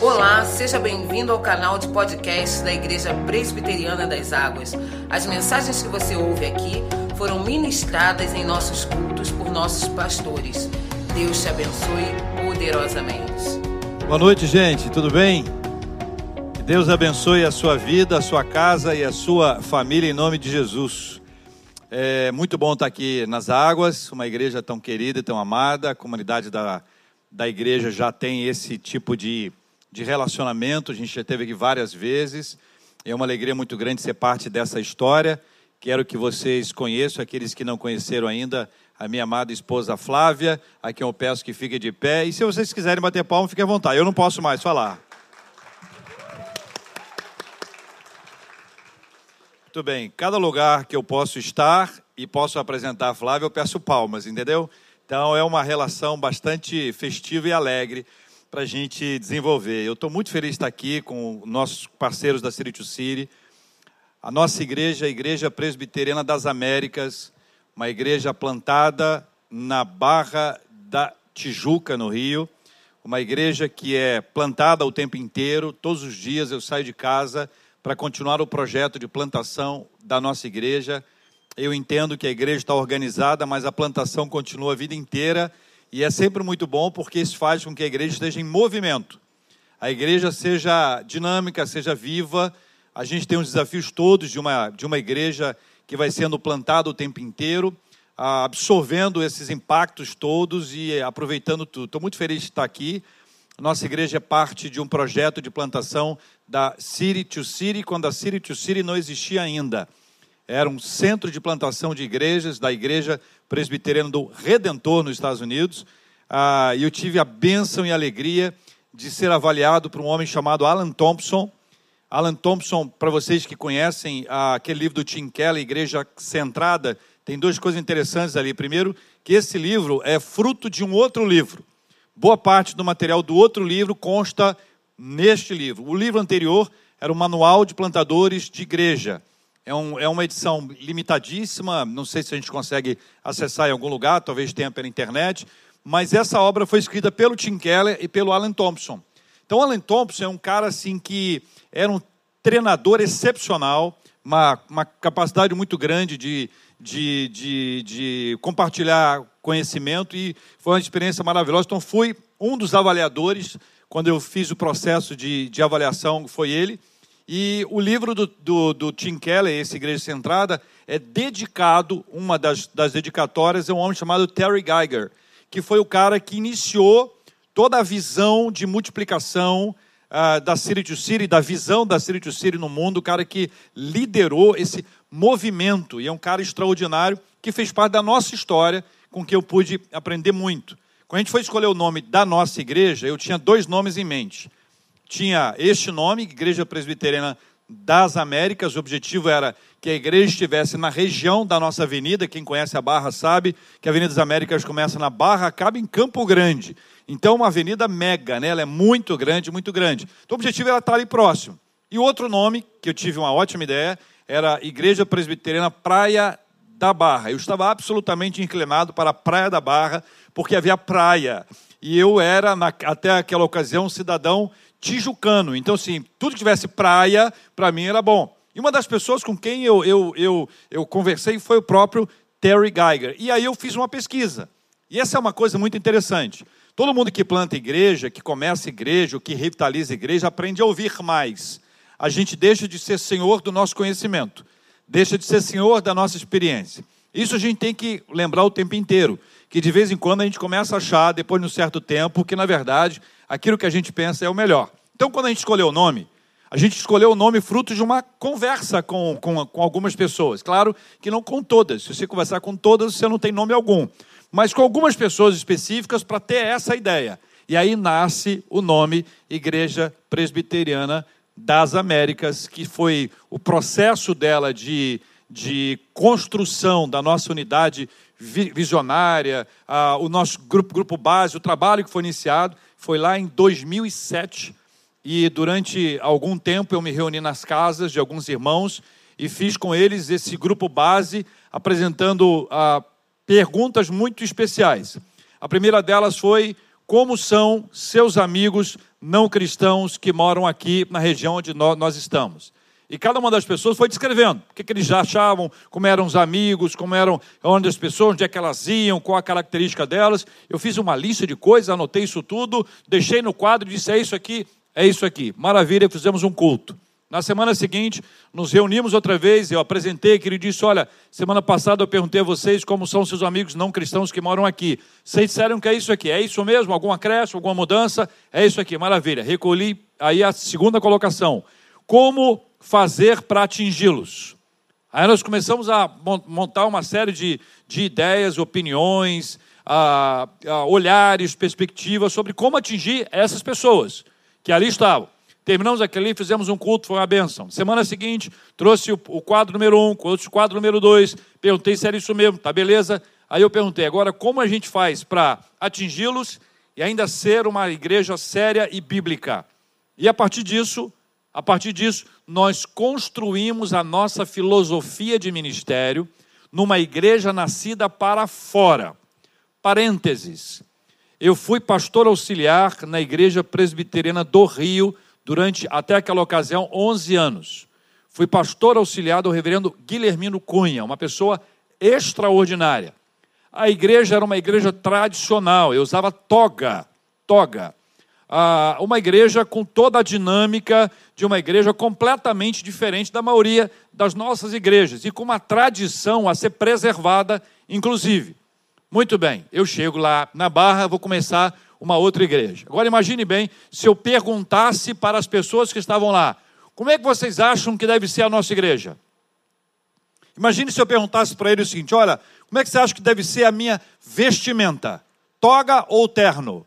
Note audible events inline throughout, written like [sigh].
Olá, seja bem-vindo ao canal de podcast da Igreja Presbiteriana das Águas. As mensagens que você ouve aqui foram ministradas em nossos cultos por nossos pastores. Deus te abençoe poderosamente. Boa noite, gente, tudo bem? Que Deus abençoe a sua vida, a sua casa e a sua família em nome de Jesus. É muito bom estar aqui nas águas, uma igreja tão querida e tão amada. A comunidade da, da igreja já tem esse tipo de, de relacionamento, a gente já teve aqui várias vezes. É uma alegria muito grande ser parte dessa história. Quero que vocês conheçam, aqueles que não conheceram ainda, a minha amada esposa Flávia, a quem eu peço que fique de pé. E se vocês quiserem bater palma, fiquem à vontade. Eu não posso mais falar. Muito bem. Cada lugar que eu posso estar e posso apresentar a Flávia, eu peço palmas, entendeu? Então é uma relação bastante festiva e alegre para a gente desenvolver. Eu estou muito feliz de estar aqui com nossos parceiros da City to City a nossa igreja, a Igreja Presbiteriana das Américas, uma igreja plantada na Barra da Tijuca, no Rio, uma igreja que é plantada o tempo inteiro, todos os dias eu saio de casa para continuar o projeto de plantação da nossa igreja. Eu entendo que a igreja está organizada, mas a plantação continua a vida inteira e é sempre muito bom porque isso faz com que a igreja esteja em movimento. A igreja seja dinâmica, seja viva, a gente tem os desafios todos de uma, de uma igreja que vai sendo plantada o tempo inteiro, absorvendo esses impactos todos e aproveitando tudo. Estou muito feliz de estar aqui. Nossa igreja é parte de um projeto de plantação da City to City, quando a City to City não existia ainda. Era um centro de plantação de igrejas, da Igreja Presbiteriana do Redentor nos Estados Unidos. Ah, e eu tive a bênção e a alegria de ser avaliado por um homem chamado Alan Thompson, Alan Thompson, para vocês que conhecem aquele livro do Tim Keller, Igreja Centrada, tem duas coisas interessantes ali. Primeiro, que esse livro é fruto de um outro livro. Boa parte do material do outro livro consta neste livro. O livro anterior era o Manual de Plantadores de Igreja. É, um, é uma edição limitadíssima, não sei se a gente consegue acessar em algum lugar, talvez tenha pela internet, mas essa obra foi escrita pelo Tim Keller e pelo Alan Thompson. Então, Alan Thompson é um cara assim que era um treinador excepcional, uma, uma capacidade muito grande de, de, de, de compartilhar conhecimento e foi uma experiência maravilhosa. Então, fui um dos avaliadores quando eu fiz o processo de, de avaliação, foi ele. E o livro do, do, do, Tim Keller, esse Igreja Centrada, é dedicado, uma das, das dedicatórias é um homem chamado Terry Geiger, que foi o cara que iniciou toda a visão de multiplicação uh, da City to City, da visão da City to City no mundo, o cara que liderou esse movimento, e é um cara extraordinário que fez parte da nossa história, com que eu pude aprender muito. Quando a gente foi escolher o nome da nossa igreja, eu tinha dois nomes em mente. Tinha este nome, Igreja Presbiteriana das Américas, o objetivo era que a igreja estivesse na região da nossa avenida. Quem conhece a Barra sabe que a Avenida das Américas começa na Barra, acaba em Campo Grande. Então, uma avenida mega, né? ela é muito grande, muito grande. Então, o objetivo era estar ali próximo. E outro nome, que eu tive uma ótima ideia, era Igreja Presbiteriana Praia da Barra. Eu estava absolutamente inclinado para a Praia da Barra, porque havia praia. E eu era, até aquela ocasião, um cidadão tijucano. Então, assim, tudo que tivesse praia, para mim era bom. E uma das pessoas com quem eu, eu, eu, eu conversei foi o próprio Terry Geiger. E aí eu fiz uma pesquisa. E essa é uma coisa muito interessante. Todo mundo que planta igreja, que começa igreja, que revitaliza igreja, aprende a ouvir mais. A gente deixa de ser senhor do nosso conhecimento, deixa de ser senhor da nossa experiência. Isso a gente tem que lembrar o tempo inteiro, que de vez em quando a gente começa a achar, depois de um certo tempo, que na verdade aquilo que a gente pensa é o melhor. Então, quando a gente escolheu o nome, a gente escolheu o nome fruto de uma conversa com, com, com algumas pessoas. Claro que não com todas. Se você conversar com todas, você não tem nome algum mas com algumas pessoas específicas para ter essa ideia. E aí nasce o nome Igreja Presbiteriana das Américas, que foi o processo dela de, de construção da nossa unidade visionária, o nosso grupo, grupo base, o trabalho que foi iniciado, foi lá em 2007. E durante algum tempo eu me reuni nas casas de alguns irmãos e fiz com eles esse grupo base, apresentando a perguntas muito especiais. A primeira delas foi como são seus amigos não cristãos que moram aqui na região onde nós estamos. E cada uma das pessoas foi descrevendo o que, que eles já achavam, como eram os amigos, como eram onde as pessoas, onde é que elas iam, qual a característica delas. Eu fiz uma lista de coisas, anotei isso tudo, deixei no quadro e disse: é isso aqui, é isso aqui. Maravilha, fizemos um culto. Na semana seguinte, nos reunimos outra vez, eu apresentei, que ele disse: Olha, semana passada eu perguntei a vocês como são seus amigos não cristãos que moram aqui. Vocês disseram que é isso aqui, é isso mesmo? Alguma acréscimo, alguma mudança? É isso aqui, maravilha. Recolhi aí a segunda colocação. Como fazer para atingi-los? Aí nós começamos a montar uma série de, de ideias, opiniões, a, a olhares, perspectivas sobre como atingir essas pessoas que ali estavam. Terminamos aquele, fizemos um culto, foi uma benção. Semana seguinte, trouxe o, o quadro número um, o quadro número dois, perguntei se era isso mesmo, tá beleza? Aí eu perguntei, agora como a gente faz para atingi-los e ainda ser uma igreja séria e bíblica? E a partir disso, a partir disso, nós construímos a nossa filosofia de ministério numa igreja nascida para fora. Parênteses. Eu fui pastor auxiliar na igreja presbiteriana do Rio durante, até aquela ocasião, 11 anos. Fui pastor auxiliar do reverendo Guilhermino Cunha, uma pessoa extraordinária. A igreja era uma igreja tradicional, eu usava toga, toga. Ah, uma igreja com toda a dinâmica de uma igreja completamente diferente da maioria das nossas igrejas e com uma tradição a ser preservada, inclusive. Muito bem, eu chego lá na Barra, vou começar uma outra igreja. Agora imagine bem se eu perguntasse para as pessoas que estavam lá: como é que vocês acham que deve ser a nossa igreja? Imagine se eu perguntasse para eles o seguinte: olha, como é que você acha que deve ser a minha vestimenta? Toga ou terno?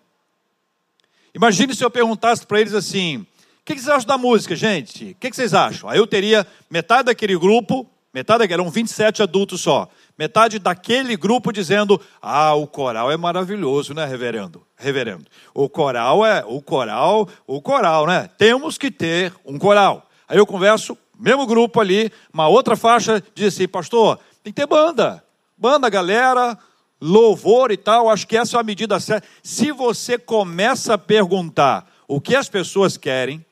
Imagine se eu perguntasse para eles assim: o que vocês acham da música, gente? O que vocês acham? Aí eu teria metade daquele grupo, metade daquele, eram 27 adultos só metade daquele grupo dizendo: "Ah, o coral é maravilhoso, né, reverendo? Reverendo. O coral é o coral, o coral, né? Temos que ter um coral". Aí eu converso, mesmo grupo ali, uma outra faixa diz assim: "Pastor, tem que ter banda. Banda, galera, louvor e tal, acho que essa é a medida certa. Se você começa a perguntar o que as pessoas querem,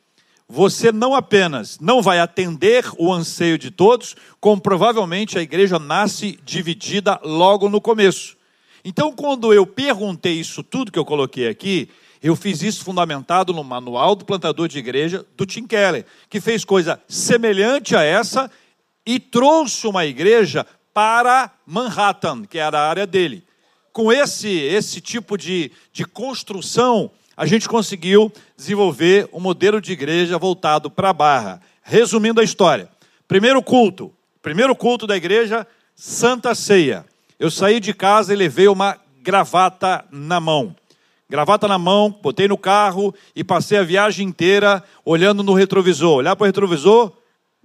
você não apenas não vai atender o anseio de todos, como provavelmente a igreja nasce dividida logo no começo. Então, quando eu perguntei isso tudo que eu coloquei aqui, eu fiz isso fundamentado no manual do plantador de igreja do Tim Keller, que fez coisa semelhante a essa e trouxe uma igreja para Manhattan, que era a área dele. Com esse, esse tipo de, de construção, a gente conseguiu desenvolver um modelo de igreja voltado para a barra. Resumindo a história: primeiro culto, primeiro culto da igreja, Santa Ceia. Eu saí de casa e levei uma gravata na mão. Gravata na mão, botei no carro e passei a viagem inteira olhando no retrovisor. Olhar para o retrovisor,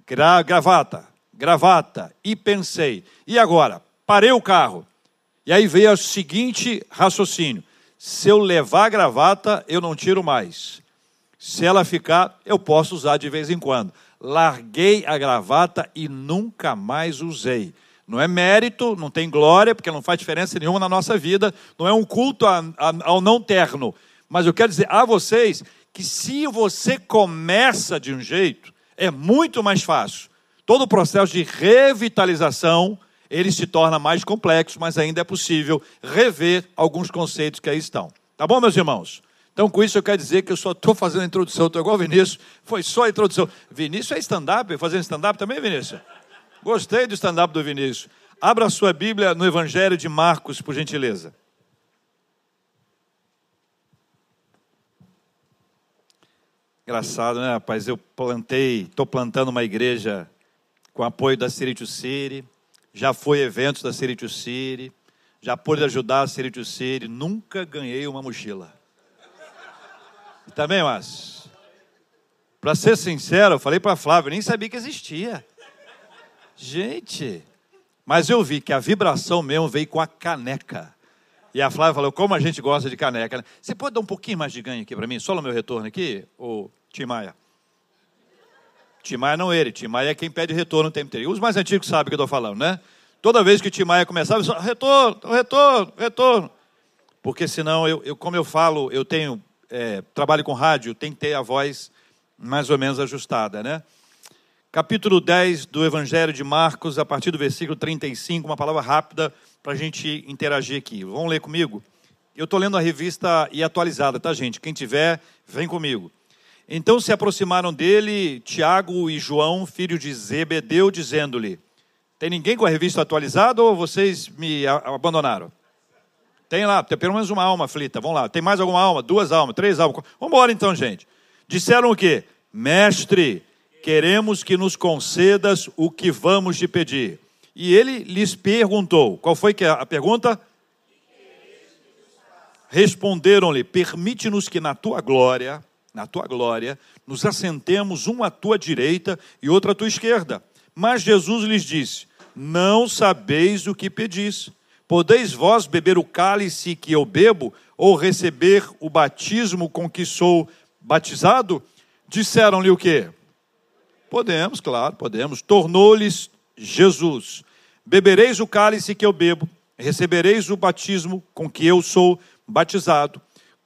gra gravata, gravata. E pensei, e agora? Parei o carro. E aí veio o seguinte raciocínio: se eu levar a gravata, eu não tiro mais. Se ela ficar, eu posso usar de vez em quando. Larguei a gravata e nunca mais usei. Não é mérito, não tem glória, porque não faz diferença nenhuma na nossa vida, não é um culto ao não terno. Mas eu quero dizer a vocês que se você começa de um jeito, é muito mais fácil. Todo o processo de revitalização ele se torna mais complexo, mas ainda é possível rever alguns conceitos que aí estão. Tá bom, meus irmãos? Então, com isso, eu quero dizer que eu só estou fazendo a introdução, estou igual o Vinícius, foi só a introdução. Vinícius é stand-up, fazendo stand-up também, Vinícius? Gostei do stand-up do Vinícius. Abra a sua Bíblia no Evangelho de Marcos, por gentileza. Engraçado, né, rapaz? Eu plantei, estou plantando uma igreja com apoio da Sirito City já foi eventos da City to City, já pude ajudar a City to City, nunca ganhei uma mochila. E também, mas, para ser sincero, eu falei para Flávio, nem sabia que existia. Gente, mas eu vi que a vibração mesmo veio com a caneca. E a Flávia falou, como a gente gosta de caneca. Né? Você pode dar um pouquinho mais de ganho aqui para mim? Só no meu retorno aqui, o Tim Maia. Timaya não ele, Timaya é quem pede retorno o tempo inteiro. Os mais antigos sabem o que eu estou falando, né? Toda vez que Timaya começava, eu retorno, retorno, retorno. porque senão, eu, eu como eu falo, eu tenho é, trabalho com rádio, tem que ter a voz mais ou menos ajustada, né? Capítulo 10 do Evangelho de Marcos, a partir do versículo 35, uma palavra rápida para a gente interagir aqui. Vamos ler comigo? Eu estou lendo a revista e atualizada, tá, gente? Quem tiver, vem comigo. Então se aproximaram dele Tiago e João, filho de Zebedeu, dizendo-lhe: Tem ninguém com a revista atualizada ou vocês me abandonaram? Tem lá, tem pelo menos uma alma aflita. Vamos lá. Tem mais alguma alma? Duas almas, três almas. Vamos embora então, gente. Disseram o quê? Mestre, queremos que nos concedas o que vamos te pedir. E ele lhes perguntou: qual foi que é a pergunta? Responderam-lhe: Permite-nos que na tua glória, na tua glória, nos assentemos um à tua direita e outro à tua esquerda. Mas Jesus lhes disse: Não sabeis o que pedis. Podeis vós beber o cálice que eu bebo, ou receber o batismo com que sou batizado? Disseram-lhe o quê? Podemos, claro, podemos. Tornou-lhes Jesus: Bebereis o cálice que eu bebo, recebereis o batismo com que eu sou batizado.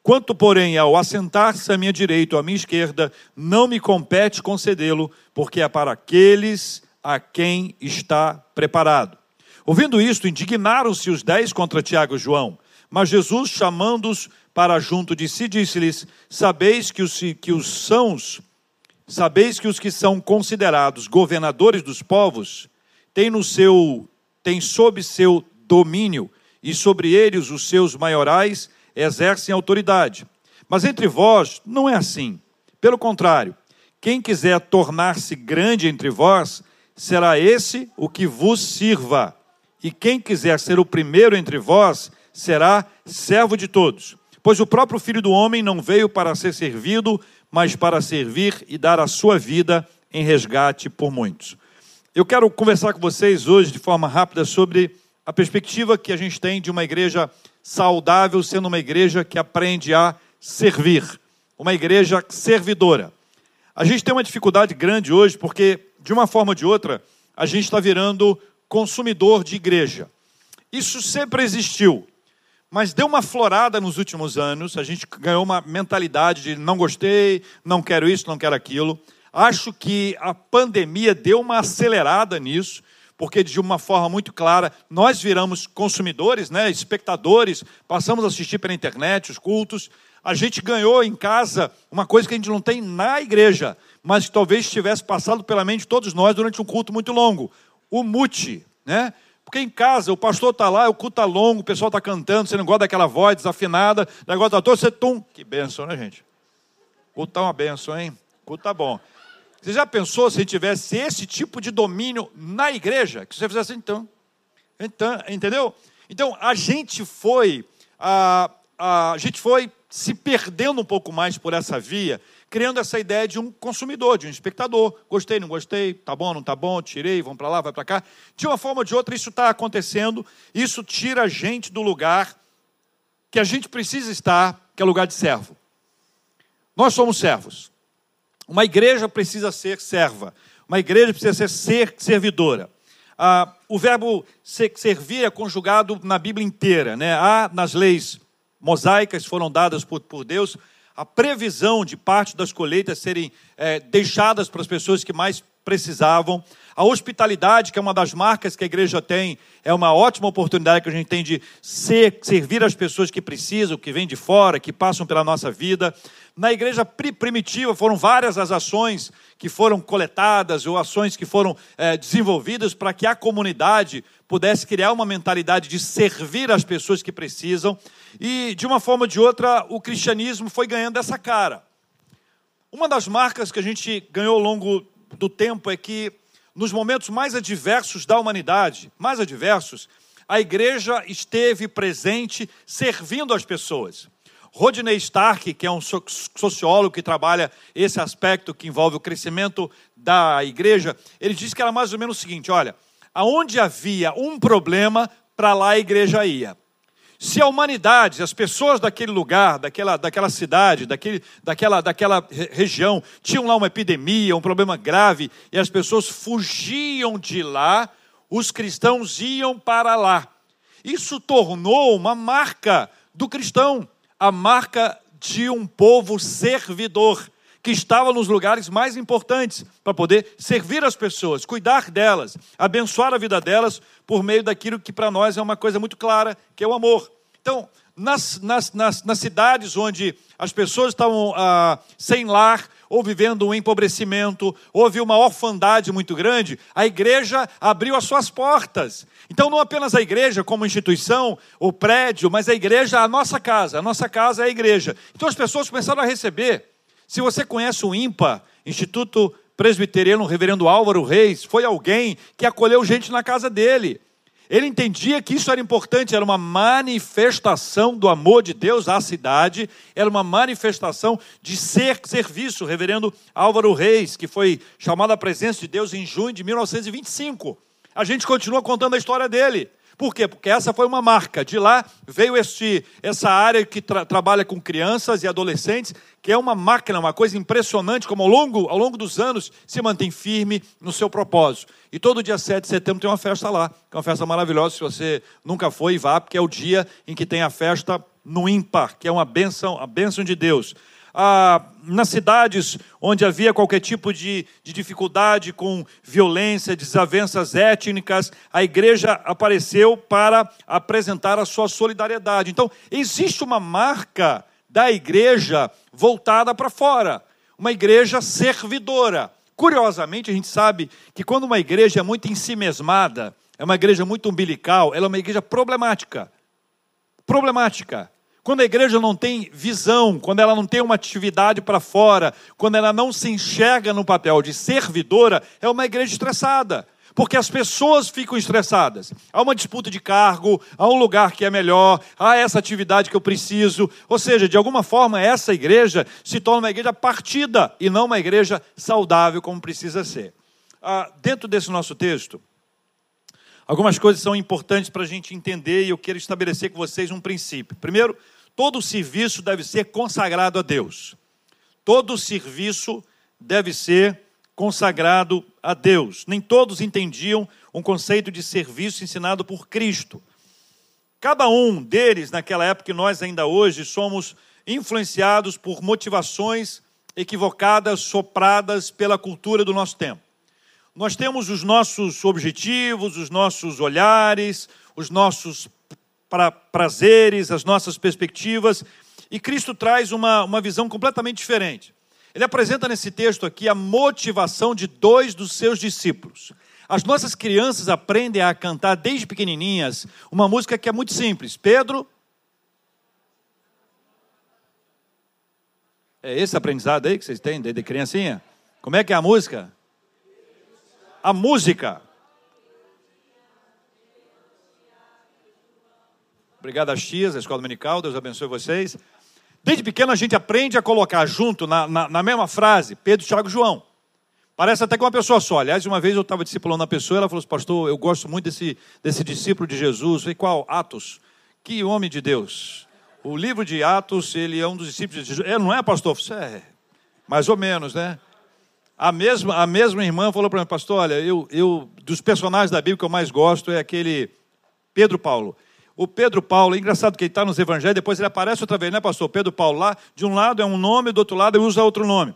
Quanto, porém, ao assentar-se à minha direita ou à minha esquerda, não me compete concedê-lo, porque é para aqueles a quem está preparado. Ouvindo isto, indignaram-se os dez contra Tiago e João. Mas Jesus, chamando-os para junto de si, disse-lhes: Sabeis que os, que os sãos, sabeis que os que são considerados governadores dos povos têm no seu, têm sob seu domínio, e sobre eles os seus maiorais exercem autoridade. Mas entre vós não é assim. Pelo contrário, quem quiser tornar-se grande entre vós, será esse o que vos sirva e quem quiser ser o primeiro entre vós será servo de todos. Pois o próprio Filho do Homem não veio para ser servido, mas para servir e dar a sua vida em resgate por muitos. Eu quero conversar com vocês hoje de forma rápida sobre a perspectiva que a gente tem de uma igreja saudável sendo uma igreja que aprende a servir, uma igreja servidora. A gente tem uma dificuldade grande hoje porque, de uma forma ou de outra, a gente está virando consumidor de igreja. Isso sempre existiu, mas deu uma florada nos últimos anos. A gente ganhou uma mentalidade de não gostei, não quero isso, não quero aquilo. Acho que a pandemia deu uma acelerada nisso, porque de uma forma muito clara nós viramos consumidores, né, espectadores, passamos a assistir pela internet os cultos. A gente ganhou em casa uma coisa que a gente não tem na igreja, mas que talvez tivesse passado pela mente de todos nós durante um culto muito longo o mute, né? Porque em casa o pastor está lá, o culto está longo, o pessoal está cantando, você não gosta daquela voz desafinada, negócio da toda, você tum. Que benção, né, gente? O culto está uma benção, hein? O culto está bom. Você já pensou se tivesse esse tipo de domínio na igreja? Que você fizesse então? Então, entendeu? Então a gente foi, a, a, a gente foi se perdendo um pouco mais por essa via criando essa ideia de um consumidor, de um espectador. Gostei, não gostei, tá bom, não tá bom, tirei, vamos para lá, vai para cá. De uma forma ou de outra, isso está acontecendo, isso tira a gente do lugar que a gente precisa estar, que é lugar de servo. Nós somos servos. Uma igreja precisa ser serva. Uma igreja precisa ser, ser servidora. Ah, o verbo servir é conjugado na Bíblia inteira. Né? Há nas leis mosaicas foram dadas por, por Deus a previsão de parte das colheitas serem é, deixadas para as pessoas que mais precisavam. A hospitalidade, que é uma das marcas que a igreja tem, é uma ótima oportunidade que a gente tem de ser, servir as pessoas que precisam, que vêm de fora, que passam pela nossa vida. Na igreja primitiva foram várias as ações que foram coletadas ou ações que foram é, desenvolvidas para que a comunidade pudesse criar uma mentalidade de servir as pessoas que precisam. E, de uma forma ou de outra, o cristianismo foi ganhando essa cara. Uma das marcas que a gente ganhou ao longo do tempo é que, nos momentos mais adversos da humanidade, mais adversos, a igreja esteve presente servindo as pessoas. Rodney Stark, que é um sociólogo que trabalha esse aspecto que envolve o crescimento da igreja, ele diz que era mais ou menos o seguinte: olha, aonde havia um problema, para lá a igreja ia. Se a humanidade, as pessoas daquele lugar, daquela, daquela cidade, daquele, daquela, daquela região, tinham lá uma epidemia, um problema grave, e as pessoas fugiam de lá, os cristãos iam para lá. Isso tornou uma marca do cristão, a marca de um povo servidor que estava nos lugares mais importantes para poder servir as pessoas, cuidar delas, abençoar a vida delas por meio daquilo que para nós é uma coisa muito clara, que é o amor. Então, nas, nas, nas, nas cidades onde as pessoas estavam ah, sem lar, ou vivendo um empobrecimento, houve uma orfandade muito grande, a igreja abriu as suas portas. Então, não apenas a igreja como instituição, o prédio, mas a igreja, a nossa casa. A nossa casa é a igreja. Então, as pessoas começaram a receber se você conhece o IMPA, Instituto Presbiteriano Reverendo Álvaro Reis, foi alguém que acolheu gente na casa dele. Ele entendia que isso era importante, era uma manifestação do amor de Deus à cidade, era uma manifestação de ser serviço. Reverendo Álvaro Reis, que foi chamado à presença de Deus em junho de 1925. A gente continua contando a história dele. Por quê? Porque essa foi uma marca. De lá veio este, essa área que tra trabalha com crianças e adolescentes, que é uma máquina, uma coisa impressionante, como ao longo, ao longo dos anos se mantém firme no seu propósito. E todo dia 7 de setembro tem uma festa lá, que é uma festa maravilhosa. Se você nunca foi, vá, porque é o dia em que tem a festa no ímpar, que é uma bênção, a bênção de Deus ah, nas cidades onde havia qualquer tipo de, de dificuldade com violência, desavenças étnicas, a igreja apareceu para apresentar a sua solidariedade. Então, existe uma marca da igreja voltada para fora, uma igreja servidora. Curiosamente, a gente sabe que quando uma igreja é muito ensimesmada, é uma igreja muito umbilical, ela é uma igreja problemática. Problemática. Quando a igreja não tem visão, quando ela não tem uma atividade para fora, quando ela não se enxerga no papel de servidora, é uma igreja estressada. Porque as pessoas ficam estressadas. Há uma disputa de cargo, há um lugar que é melhor, há essa atividade que eu preciso. Ou seja, de alguma forma, essa igreja se torna uma igreja partida e não uma igreja saudável como precisa ser. Ah, dentro desse nosso texto, algumas coisas são importantes para a gente entender e eu quero estabelecer com vocês um princípio. Primeiro, Todo serviço deve ser consagrado a Deus. Todo serviço deve ser consagrado a Deus. Nem todos entendiam um conceito de serviço ensinado por Cristo. Cada um deles, naquela época, e nós ainda hoje, somos influenciados por motivações equivocadas, sopradas pela cultura do nosso tempo. Nós temos os nossos objetivos, os nossos olhares, os nossos para prazeres, as nossas perspectivas, e Cristo traz uma, uma visão completamente diferente. Ele apresenta nesse texto aqui a motivação de dois dos seus discípulos. As nossas crianças aprendem a cantar desde pequenininhas uma música que é muito simples. Pedro. É esse aprendizado aí que vocês têm desde criancinha? Como é que é a música? A música. Obrigado às tias, à escola dominical, Deus abençoe vocês. Desde pequeno a gente aprende a colocar junto, na, na, na mesma frase, Pedro, Tiago e João. Parece até que uma pessoa só. Aliás, uma vez eu estava discipulando uma pessoa, ela falou assim, pastor, eu gosto muito desse, desse discípulo de Jesus. Falei, qual? Atos. Que homem de Deus. O livro de Atos, ele é um dos discípulos de Jesus. Ele não é, pastor? É, mais ou menos, né? A mesma, a mesma irmã falou para mim, pastor, olha, eu, eu, dos personagens da Bíblia que eu mais gosto é aquele Pedro Paulo o Pedro Paulo, é engraçado que ele está nos evangelhos, depois ele aparece outra vez, né, pastor? Pedro Paulo lá, de um lado é um nome, do outro lado ele usa outro nome.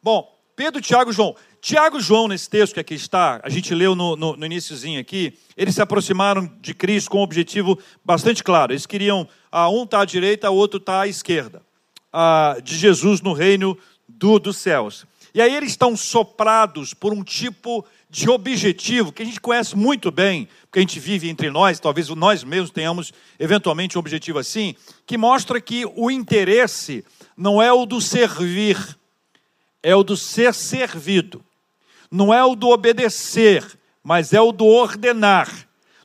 Bom, Pedro, Tiago João. Tiago João, nesse texto que aqui está, a gente leu no, no, no iníciozinho aqui, eles se aproximaram de Cristo com um objetivo bastante claro. Eles queriam, ah, um está à direita, o outro está à esquerda, ah, de Jesus no reino do, dos céus. E aí eles estão soprados por um tipo de objetivo que a gente conhece muito bem, porque a gente vive entre nós, talvez nós mesmos tenhamos eventualmente um objetivo assim, que mostra que o interesse não é o do servir, é o do ser servido. Não é o do obedecer, mas é o do ordenar.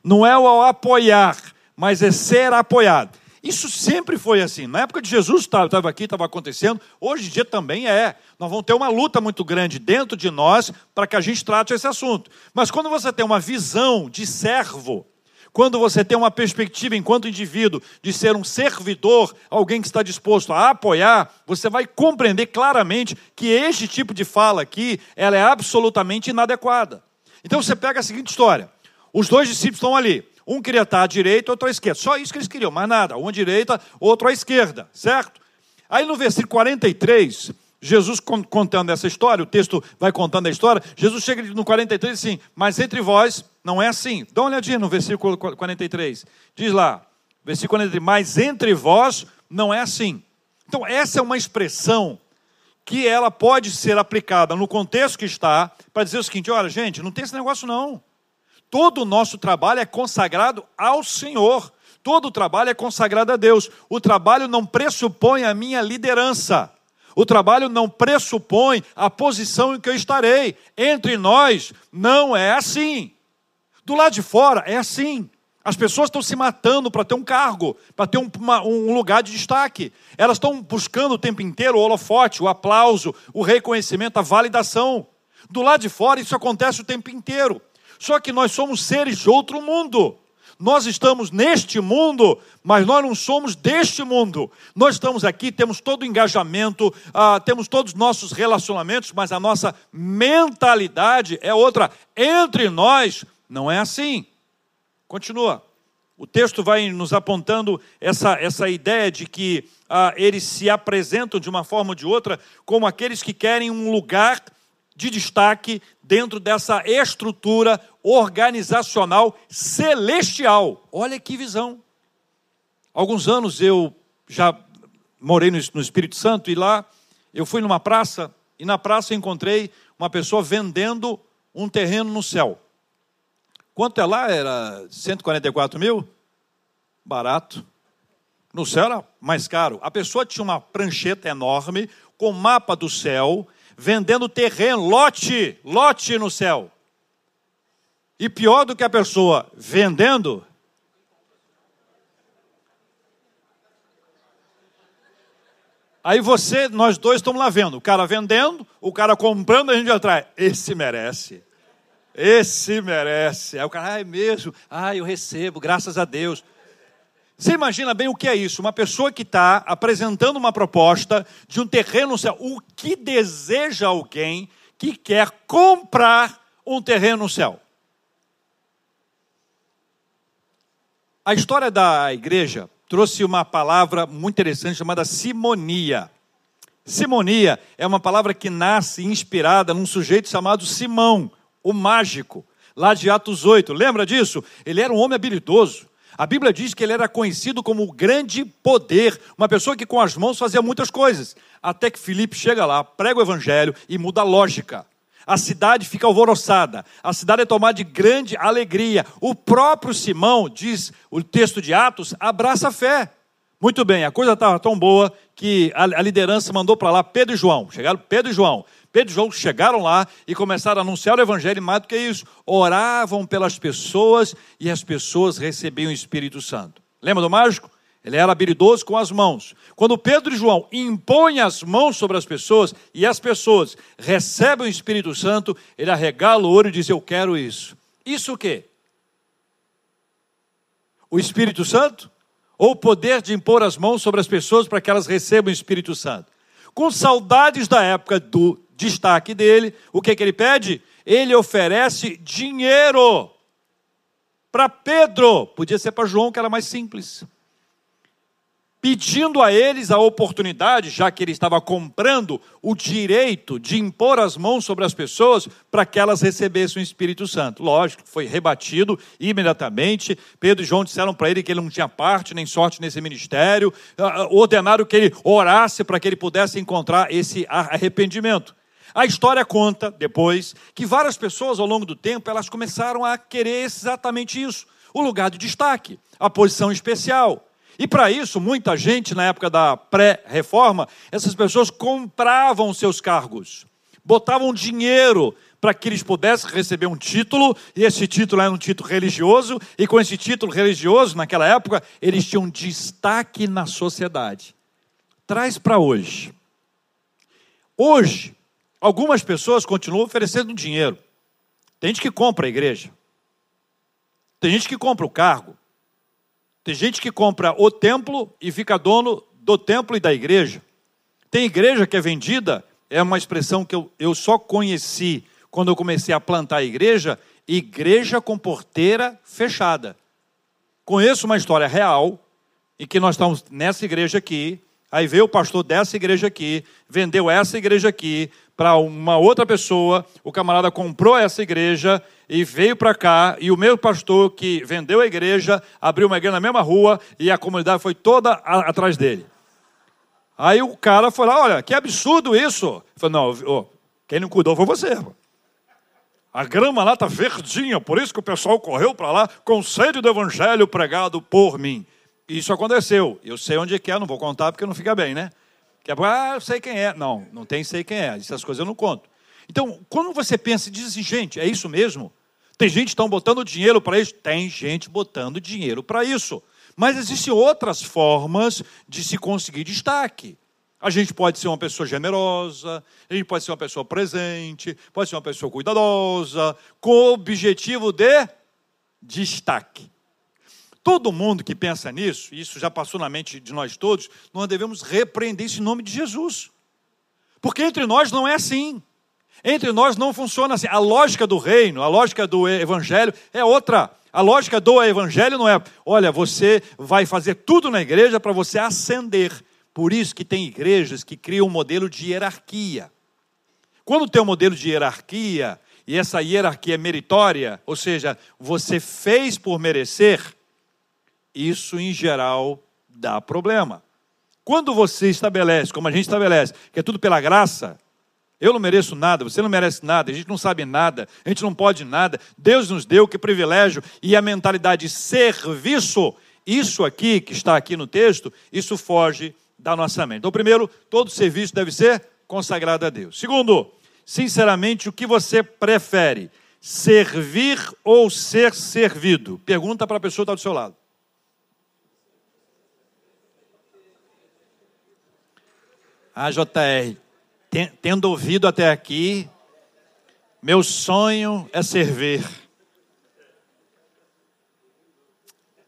Não é o apoiar, mas é ser apoiado. Isso sempre foi assim. Na época de Jesus estava aqui, estava acontecendo, hoje em dia também é. Nós vamos ter uma luta muito grande dentro de nós para que a gente trate esse assunto. Mas quando você tem uma visão de servo, quando você tem uma perspectiva enquanto indivíduo de ser um servidor, alguém que está disposto a apoiar, você vai compreender claramente que este tipo de fala aqui, ela é absolutamente inadequada. Então você pega a seguinte história: os dois discípulos estão ali. Um queria estar à direita, outro à esquerda. Só isso que eles queriam, mais nada. Um à direita, outro à esquerda, certo? Aí no versículo 43, Jesus contando essa história, o texto vai contando a história, Jesus chega no 43 assim, mas entre vós não é assim. Dá uma olhadinha no versículo 43. Diz lá, versículo 43, mas entre vós não é assim. Então, essa é uma expressão que ela pode ser aplicada no contexto que está, para dizer o seguinte: olha, gente, não tem esse negócio não. Todo o nosso trabalho é consagrado ao Senhor. Todo o trabalho é consagrado a Deus. O trabalho não pressupõe a minha liderança. O trabalho não pressupõe a posição em que eu estarei. Entre nós não é assim. Do lado de fora é assim. As pessoas estão se matando para ter um cargo, para ter um, uma, um, lugar de destaque. Elas estão buscando o tempo inteiro o holofote, o aplauso, o reconhecimento, a validação. Do lado de fora, isso acontece o tempo inteiro. Só que nós somos seres de outro mundo. Nós estamos neste mundo, mas nós não somos deste mundo. Nós estamos aqui, temos todo o engajamento, ah, temos todos os nossos relacionamentos, mas a nossa mentalidade é outra. Entre nós, não é assim. Continua. O texto vai nos apontando essa, essa ideia de que ah, eles se apresentam de uma forma ou de outra como aqueles que querem um lugar de destaque dentro dessa estrutura organizacional celestial. Olha que visão. Alguns anos eu já morei no, Espírito Santo e lá eu fui numa praça e na praça encontrei uma pessoa vendendo um terreno no céu. Quanto é lá? Era 144 mil? Barato. No céu era mais caro. A pessoa tinha uma prancheta enorme com mapa do céu, vendendo terreno, lote, lote no céu. E pior do que a pessoa vendendo, Aí você, nós dois estamos lá vendo, o cara vendendo, o cara comprando, a gente atrás. Esse merece. Esse merece. Aí o cara, ah, é mesmo? Ah, eu recebo, graças a Deus. Você imagina bem o que é isso? Uma pessoa que está apresentando uma proposta de um terreno no céu. O que deseja alguém que quer comprar um terreno no céu? A história da igreja trouxe uma palavra muito interessante chamada simonia. Simonia é uma palavra que nasce inspirada num sujeito chamado Simão, o mágico, lá de Atos 8. Lembra disso? Ele era um homem habilidoso. A Bíblia diz que ele era conhecido como o grande poder, uma pessoa que com as mãos fazia muitas coisas. Até que Filipe chega lá, prega o evangelho e muda a lógica. A cidade fica alvoroçada, a cidade é tomada de grande alegria. O próprio Simão, diz o texto de Atos, abraça a fé. Muito bem, a coisa estava tão boa que a, liderança mandou para lá Pedro e João. Chegaram Pedro e João. Pedro e João chegaram lá e começaram a anunciar o evangelho, mais do que isso, oravam pelas pessoas e as pessoas recebiam o Espírito Santo. Lembra do mágico? Ele era habilidoso com as mãos. Quando Pedro e João impõem as mãos sobre as pessoas e as pessoas recebem o Espírito Santo, ele arregala o olho e diz: Eu quero isso. Isso o quê? O Espírito Santo? Ou o poder de impor as mãos sobre as pessoas para que elas recebam o Espírito Santo? Com saudades da época do destaque dele, o que, que ele pede? Ele oferece dinheiro para Pedro, podia ser para João, que era mais simples. Pedindo a eles a oportunidade, já que ele estava comprando o direito de impor as mãos sobre as pessoas para que elas recebessem o Espírito Santo. Lógico, foi rebatido imediatamente. Pedro e João disseram para ele que ele não tinha parte nem sorte nesse ministério, ah, ah, ordenaram que ele orasse para que ele pudesse encontrar esse arrependimento. A história conta depois que várias pessoas ao longo do tempo elas começaram a querer exatamente isso, o lugar de destaque, a posição especial. E para isso, muita gente na época da pré-reforma, essas pessoas compravam seus cargos, botavam dinheiro para que eles pudessem receber um título, e esse título era um título religioso, e com esse título religioso, naquela época, eles tinham destaque na sociedade. Traz para hoje. Hoje, Algumas pessoas continuam oferecendo dinheiro. Tem gente que compra a igreja. Tem gente que compra o cargo. Tem gente que compra o templo e fica dono do templo e da igreja. Tem igreja que é vendida, é uma expressão que eu, eu só conheci quando eu comecei a plantar a igreja, igreja com porteira fechada. conheço uma história real em que nós estamos nessa igreja aqui, aí veio o pastor dessa igreja aqui, vendeu essa igreja aqui para uma outra pessoa, o camarada comprou essa igreja e veio para cá, e o meu pastor que vendeu a igreja, abriu uma igreja na mesma rua e a comunidade foi toda a, atrás dele. Aí o cara foi lá, olha, que absurdo isso. Falei, não, oh, quem não cuidou foi você. A grama lá está verdinha, por isso que o pessoal correu para lá com sede do evangelho pregado por mim. Isso aconteceu. Eu sei onde é que é, não vou contar porque não fica bem, né? Que é, ah, eu sei quem é. Não, não tem sei quem é. Essas coisas eu não conto. Então, quando você pensa e diz assim, gente, é isso mesmo? Tem gente que estão botando dinheiro para isso? Tem gente botando dinheiro para isso. Mas existem outras formas de se conseguir destaque. A gente pode ser uma pessoa generosa, a gente pode ser uma pessoa presente, pode ser uma pessoa cuidadosa, com o objetivo de destaque. Todo mundo que pensa nisso, isso já passou na mente de nós todos, nós devemos repreender isso em nome de Jesus. Porque entre nós não é assim. Entre nós não funciona assim. A lógica do reino, a lógica do evangelho é outra. A lógica do evangelho não é, olha, você vai fazer tudo na igreja para você ascender. Por isso que tem igrejas que criam um modelo de hierarquia. Quando tem um modelo de hierarquia, e essa hierarquia é meritória, ou seja, você fez por merecer, isso em geral dá problema. Quando você estabelece, como a gente estabelece, que é tudo pela graça, eu não mereço nada, você não merece nada, a gente não sabe nada, a gente não pode nada. Deus nos deu que privilégio e a mentalidade de serviço, isso aqui que está aqui no texto, isso foge da nossa mente. Então, primeiro, todo serviço deve ser consagrado a Deus. Segundo, sinceramente, o que você prefere? Servir ou ser servido? Pergunta para a pessoa que está do seu lado. A JR, tendo ouvido até aqui, meu sonho é servir.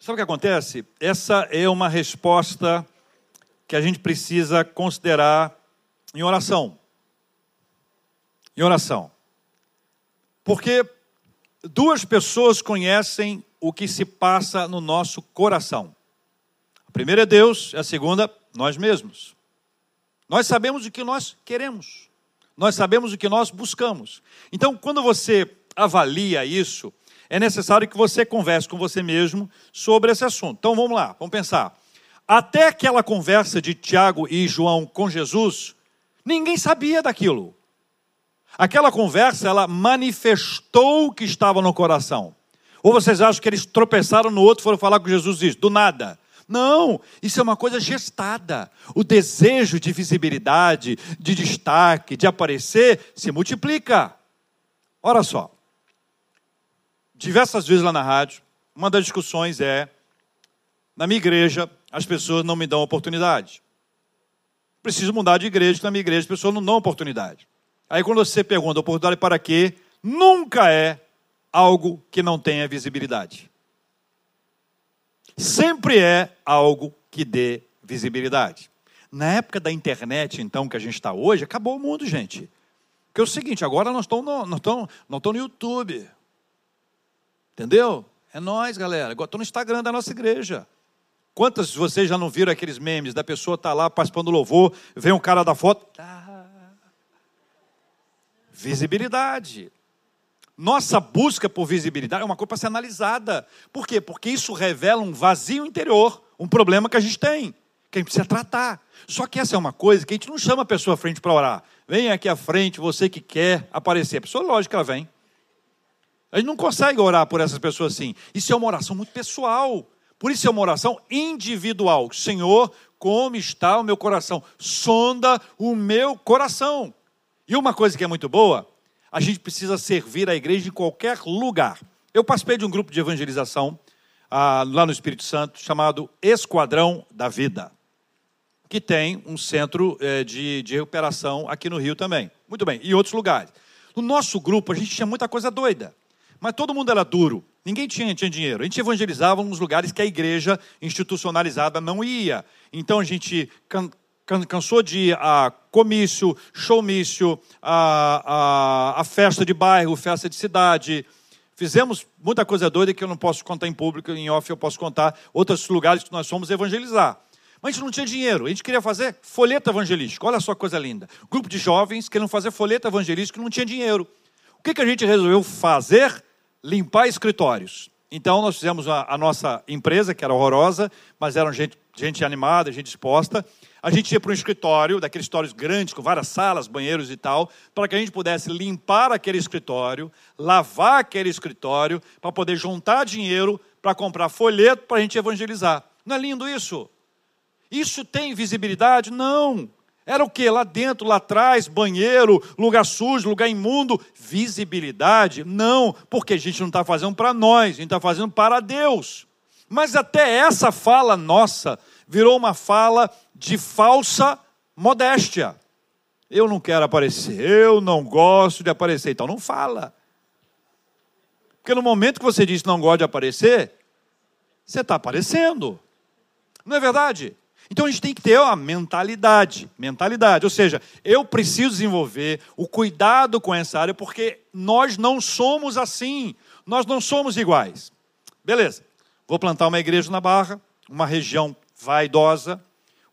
Sabe o que acontece? Essa é uma resposta que a gente precisa considerar em oração. Em oração. Porque duas pessoas conhecem o que se passa no nosso coração. A primeira é Deus, a segunda, nós mesmos. Nós sabemos o que nós queremos. Nós sabemos o que nós buscamos. Então, quando você avalia isso, é necessário que você converse com você mesmo sobre esse assunto. Então, vamos lá, vamos pensar. Até aquela conversa de Tiago e João com Jesus, ninguém sabia daquilo. Aquela conversa, ela manifestou o que estava no coração. Ou vocês acham que eles tropeçaram no outro foram falar com Jesus isso? Do nada. Não, isso é uma coisa gestada. O desejo de visibilidade, de destaque, de aparecer, se multiplica. Olha só. Diversas vezes lá na rádio, uma das discussões é: na minha igreja, as pessoas não me dão oportunidade. Preciso mudar de igreja, porque na minha igreja as pessoas não dão oportunidade. Aí quando você pergunta oportunidade para quê, nunca é algo que não tenha visibilidade sempre é algo que dê visibilidade. Na época da internet, então, que a gente está hoje, acabou o mundo, gente. Porque é o seguinte, agora nós estamos no, nós estamos, nós estamos no YouTube. Entendeu? É nós, galera. Agora estou no Instagram da nossa igreja. Quantas de vocês já não viram aqueles memes da pessoa tá lá participando do louvor, vem um cara da foto. Tá. Visibilidade. Nossa busca por visibilidade é uma coisa para ser analisada. Por quê? Porque isso revela um vazio interior, um problema que a gente tem, que a gente precisa tratar. Só que essa é uma coisa que a gente não chama a pessoa à frente para orar. Vem aqui à frente, você que quer aparecer. A pessoa, lógico ela vem. A gente não consegue orar por essas pessoas assim. Isso é uma oração muito pessoal. Por isso é uma oração individual. Senhor, como está o meu coração? Sonda o meu coração. E uma coisa que é muito boa a gente precisa servir a igreja em qualquer lugar. Eu participei de um grupo de evangelização ah, lá no Espírito Santo chamado Esquadrão da Vida, que tem um centro eh, de, de recuperação aqui no Rio também. Muito bem, e outros lugares. No nosso grupo, a gente tinha muita coisa doida, mas todo mundo era duro. Ninguém tinha, tinha dinheiro. A gente evangelizava nos lugares que a igreja institucionalizada não ia. Então a gente cansou de ir a comício, showmício, a, a, a festa de bairro, festa de cidade, Fizemos muita coisa doida que eu não posso contar em público, em off eu posso contar outros lugares que nós fomos evangelizar. Mas a gente não tinha dinheiro, a gente queria fazer folheto evangelístico. Olha só coisa linda. Grupo de jovens querendo fazer folheto evangelístico não tinha dinheiro. O que, que a gente resolveu fazer? Limpar escritórios. Então nós fizemos a, a nossa empresa, que era horrorosa, mas era gente, gente animada, gente disposta. A gente ia para um escritório, daqueles escritórios grandes, com várias salas, banheiros e tal, para que a gente pudesse limpar aquele escritório, lavar aquele escritório, para poder juntar dinheiro para comprar folheto para a gente evangelizar. Não é lindo isso? Isso tem visibilidade? Não. Era o que? Lá dentro, lá atrás, banheiro, lugar sujo, lugar imundo. Visibilidade? Não, porque a gente não está fazendo para nós, a gente está fazendo para Deus. Mas até essa fala nossa virou uma fala de falsa modéstia. Eu não quero aparecer, eu não gosto de aparecer, então não fala. Porque no momento que você diz não gosta de aparecer, você está aparecendo. Não é verdade? Então a gente tem que ter a mentalidade, mentalidade, ou seja, eu preciso desenvolver o cuidado com essa área porque nós não somos assim, nós não somos iguais. Beleza? Vou plantar uma igreja na Barra, uma região vaidosa.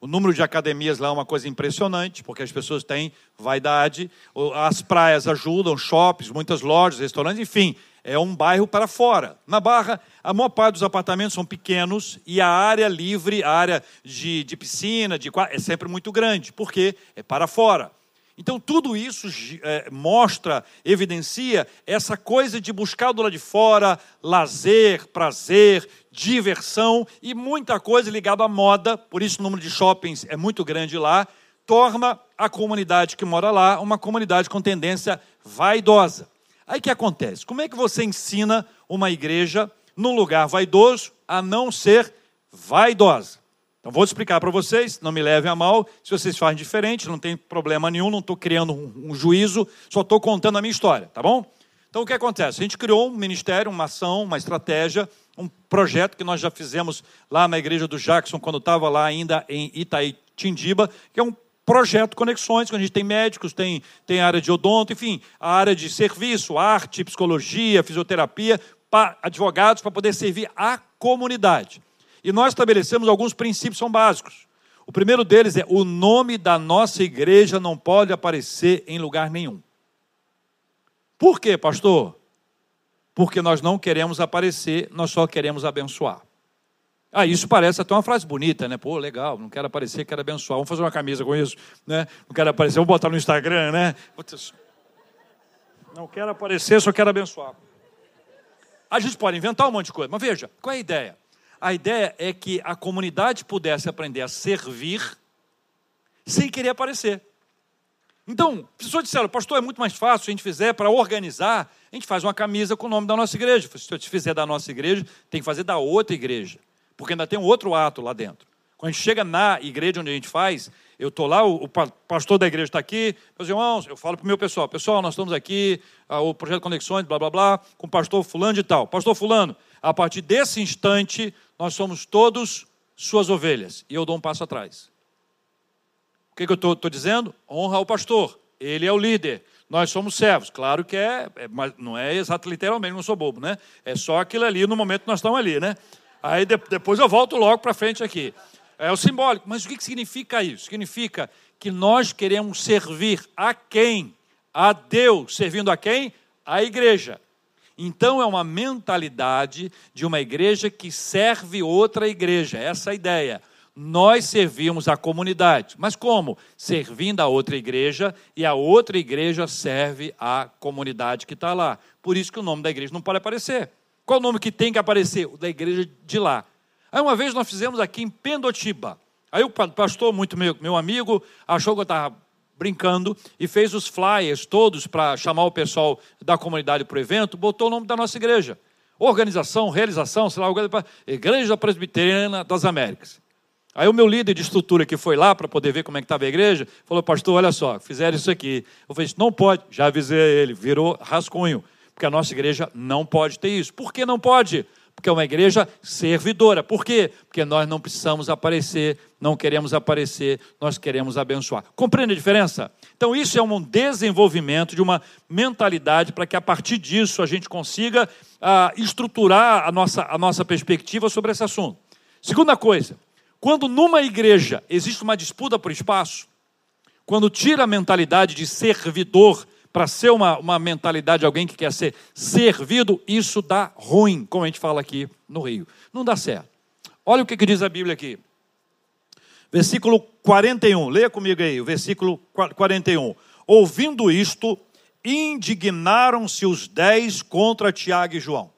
O número de academias lá é uma coisa impressionante, porque as pessoas têm vaidade. As praias ajudam, shoppings, muitas lojas, restaurantes, enfim, é um bairro para fora. Na Barra, a maior parte dos apartamentos são pequenos e a área livre, a área de, de piscina, de é sempre muito grande, porque é para fora. Então, tudo isso é, mostra, evidencia essa coisa de buscar do lado de fora lazer, prazer, diversão e muita coisa ligada à moda, por isso o número de shoppings é muito grande lá, torna a comunidade que mora lá uma comunidade com tendência vaidosa. Aí que acontece? Como é que você ensina uma igreja num lugar vaidoso a não ser vaidosa? Então vou explicar para vocês, não me levem a mal, se vocês fazem diferente, não tem problema nenhum, não estou criando um, um juízo, só estou contando a minha história, tá bom? Então o que acontece? A gente criou um ministério, uma ação, uma estratégia, um projeto que nós já fizemos lá na igreja do Jackson, quando estava lá ainda em Itaitindiba, que é um projeto Conexões, que a gente tem médicos, tem, tem área de odonto, enfim, a área de serviço, arte, psicologia, fisioterapia, advogados, para poder servir a comunidade. E nós estabelecemos alguns princípios são básicos. O primeiro deles é: o nome da nossa igreja não pode aparecer em lugar nenhum. Por quê, pastor? Porque nós não queremos aparecer, nós só queremos abençoar. Ah, isso parece até uma frase bonita, né? Pô, legal, não quero aparecer, quero abençoar. Vamos fazer uma camisa com isso, né? Não quero aparecer, vamos botar no Instagram, né? Não quero aparecer, só quero abençoar. A gente pode inventar um monte de coisa, mas veja, qual é a ideia? A ideia é que a comunidade pudesse aprender a servir sem querer aparecer. Então, pessoas disseram, pastor, é muito mais fácil se a gente fizer para organizar, a gente faz uma camisa com o nome da nossa igreja. Se eu te fizer da nossa igreja, tem que fazer da outra igreja porque ainda tem um outro ato lá dentro. Quando a gente chega na igreja onde a gente faz, eu estou lá, o, pastor da igreja está aqui, meus irmãos, eu falo para o meu pessoal, pessoal, nós estamos aqui, ah, o projeto Conexões, blá blá blá, com o pastor fulano de tal. Pastor fulano, a partir desse instante, nós somos todos suas ovelhas. E eu dou um passo atrás. O que, que eu estou dizendo? Honra o pastor, ele é o líder. Nós somos servos. Claro que é, é mas não é exato literalmente, não sou bobo, né? É só aquilo ali no momento que nós estamos ali, né? Aí depois eu volto logo para frente aqui. É o simbólico. Mas o que significa isso? Significa que nós queremos servir a quem? A Deus. Servindo a quem? A igreja. Então é uma mentalidade de uma igreja que serve outra igreja. Essa é a ideia. Nós servimos a comunidade. Mas como? Servindo a outra igreja e a outra igreja serve a comunidade que está lá. Por isso que o nome da igreja não pode aparecer. Qual o nome que tem que aparecer? O da igreja de lá. Aí uma vez nós fizemos aqui em Pendotiba. Aí o pastor, muito meu, meu amigo, achou que eu estava brincando e fez os flyers todos para chamar o pessoal da comunidade para o evento, botou o nome da nossa igreja. Organização, realização, sei lá, Igreja Presbiteriana das Américas. Aí o meu líder de estrutura que foi lá para poder ver como é que estava a igreja, falou, pastor, olha só, fizeram isso aqui. Eu falei, não pode. Já avisei ele, virou rascunho porque a nossa igreja não pode ter isso. Por que não pode? porque é uma igreja servidora. Por quê? Porque nós não precisamos aparecer, não queremos aparecer, nós queremos abençoar. Compreende a diferença? Então, isso é um desenvolvimento de uma mentalidade para que a partir disso a gente consiga ah, estruturar a nossa, a nossa perspectiva sobre esse assunto. Segunda coisa, quando numa igreja existe uma disputa por espaço, quando tira a mentalidade de servidor para ser uma, uma mentalidade de alguém que quer ser servido, isso dá ruim, como a gente fala aqui no Rio. Não dá certo. Olha o que, que diz a Bíblia aqui. Versículo 41, leia comigo aí, o versículo 41. Ouvindo isto, indignaram-se os dez contra Tiago e João.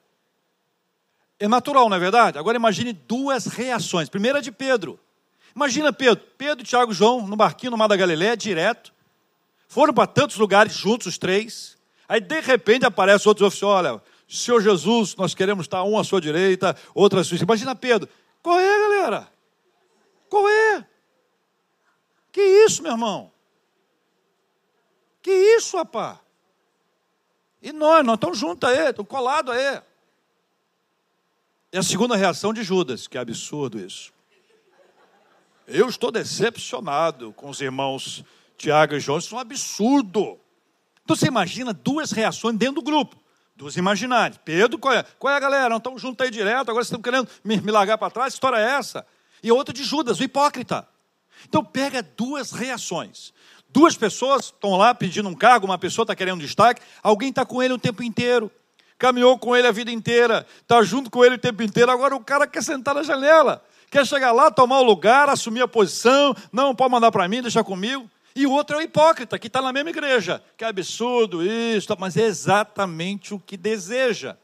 É natural, não é verdade? Agora imagine duas reações. Primeira de Pedro. Imagina Pedro, Pedro, Tiago e João no barquinho no Mar da Galileia, direto. Foram para tantos lugares juntos, os três. Aí, de repente, aparece outros oficiais: olha, Senhor Jesus, nós queremos estar um à sua direita, outro à sua esquerda. Imagina Pedro. Qual é, galera? Qual é? Que isso, meu irmão? Que isso, rapaz? E nós, nós estamos juntos aí, estamos colados aí. É a segunda reação de Judas, que é absurdo isso. Eu estou decepcionado com os irmãos Tiago e João, isso é um absurdo. Então você imagina duas reações dentro do grupo, duas imaginárias. Pedro, qual é? Qual é, galera? Não estamos juntos aí direto, agora vocês estão querendo me, me largar para trás? Que história é essa? E a outra de Judas, o hipócrita. Então pega duas reações. Duas pessoas estão lá pedindo um cargo, uma pessoa está querendo destaque, alguém está com ele o tempo inteiro, caminhou com ele a vida inteira, está junto com ele o tempo inteiro, agora o cara quer sentar na janela quer chegar lá, tomar o lugar, assumir a posição, não pode mandar para mim, deixar comigo. E o outro é o hipócrita, que está na mesma igreja. Que absurdo isso, mas é exatamente o que deseja.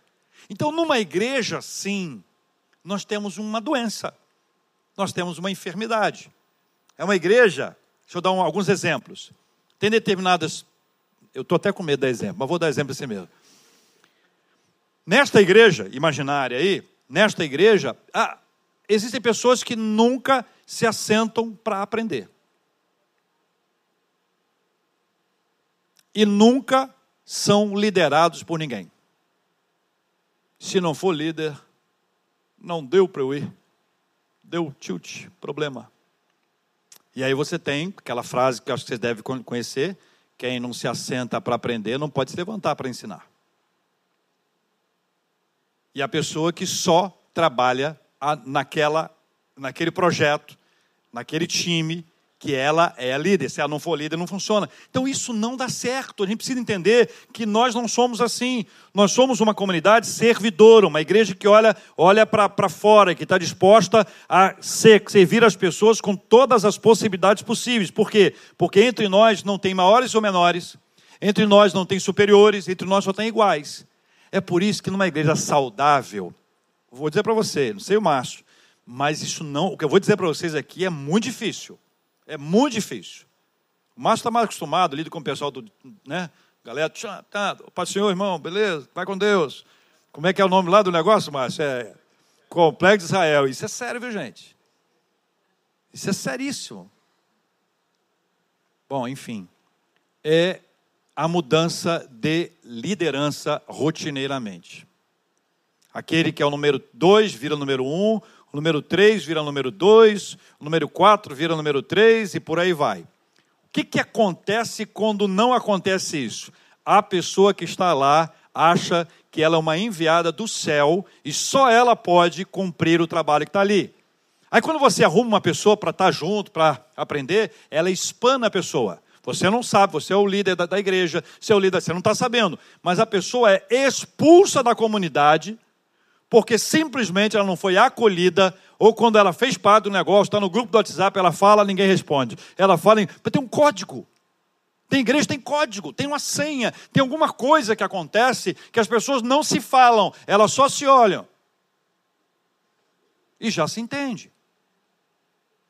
Então, numa igreja, sim, nós temos uma doença, nós temos uma enfermidade. É uma igreja, deixa eu dar um, alguns exemplos. Tem determinadas, eu estou até com medo de dar exemplo, mas vou dar exemplo assim mesmo. Nesta igreja imaginária aí, nesta igreja, ah, existem pessoas que nunca se assentam para aprender. E nunca são liderados por ninguém. Se não for líder, não deu para eu ir. Deu tilt, problema. E aí você tem aquela frase que acho que vocês devem conhecer: quem não se assenta para aprender não pode se levantar para ensinar. E a pessoa que só trabalha naquela, naquele projeto, naquele time, que ela é a líder. Se ela não for líder, não funciona. Então isso não dá certo. A gente precisa entender que nós não somos assim. Nós somos uma comunidade servidora, uma igreja que olha, olha para fora, que está disposta a ser, servir as pessoas com todas as possibilidades possíveis. Por quê? Porque entre nós não tem maiores ou menores, entre nós não tem superiores, entre nós só tem iguais. É por isso que numa igreja saudável, Vou dizer para você, não sei o Márcio, mas isso não, o que eu vou dizer para vocês aqui é muito difícil. É muito difícil. O Márcio está mais acostumado, lida com o pessoal do, né? Galera, tchá, tá, Pai Senhor, irmão, beleza? Vai com Deus. Como é que é o nome lá do negócio, Márcio? É Complexo Israel. Isso é sério, viu, gente? Isso é seríssimo. Bom, enfim. É a mudança de liderança rotineiramente. Aquele que é o número 2 vira número 1, um, o número 3 vira número 2, o número 4 vira número 3 e por aí vai. O que, que acontece quando não acontece isso? A pessoa que está lá acha que ela é uma enviada do céu e só ela pode cumprir o trabalho que está ali. Aí quando você arruma uma pessoa para estar junto, para aprender, ela espana a pessoa. Você não sabe, você é o líder da, da igreja, você é o líder, você não está sabendo. Mas a pessoa é expulsa da comunidade porque simplesmente ela não foi acolhida, ou quando ela fez parte do negócio, está no grupo do WhatsApp, ela fala, ninguém responde. Ela fala, em... tem um código. Tem igreja, tem código, tem uma senha, tem alguma coisa que acontece que as pessoas não se falam, elas só se olham. E já se entende.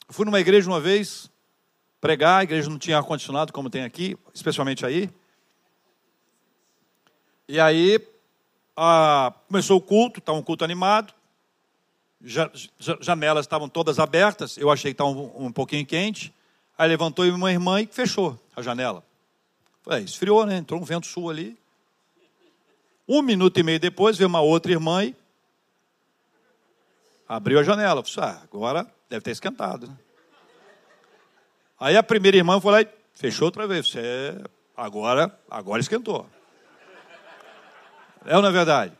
Eu fui numa igreja uma vez pregar, a igreja não tinha ar-condicionado como tem aqui, especialmente aí. E aí ah, começou o culto, estava um culto animado, ja, janelas estavam todas abertas, eu achei que estava um, um pouquinho quente, aí levantou uma irmã e fechou a janela. Falei, esfriou, né? Entrou um vento sul ali. Um minuto e meio depois veio uma outra irmã e Abriu a janela. Falei, ah, agora deve ter esquentado. Né? Aí a primeira irmã foi lá e fechou outra vez. Você, agora, agora esquentou. É ou não é verdade?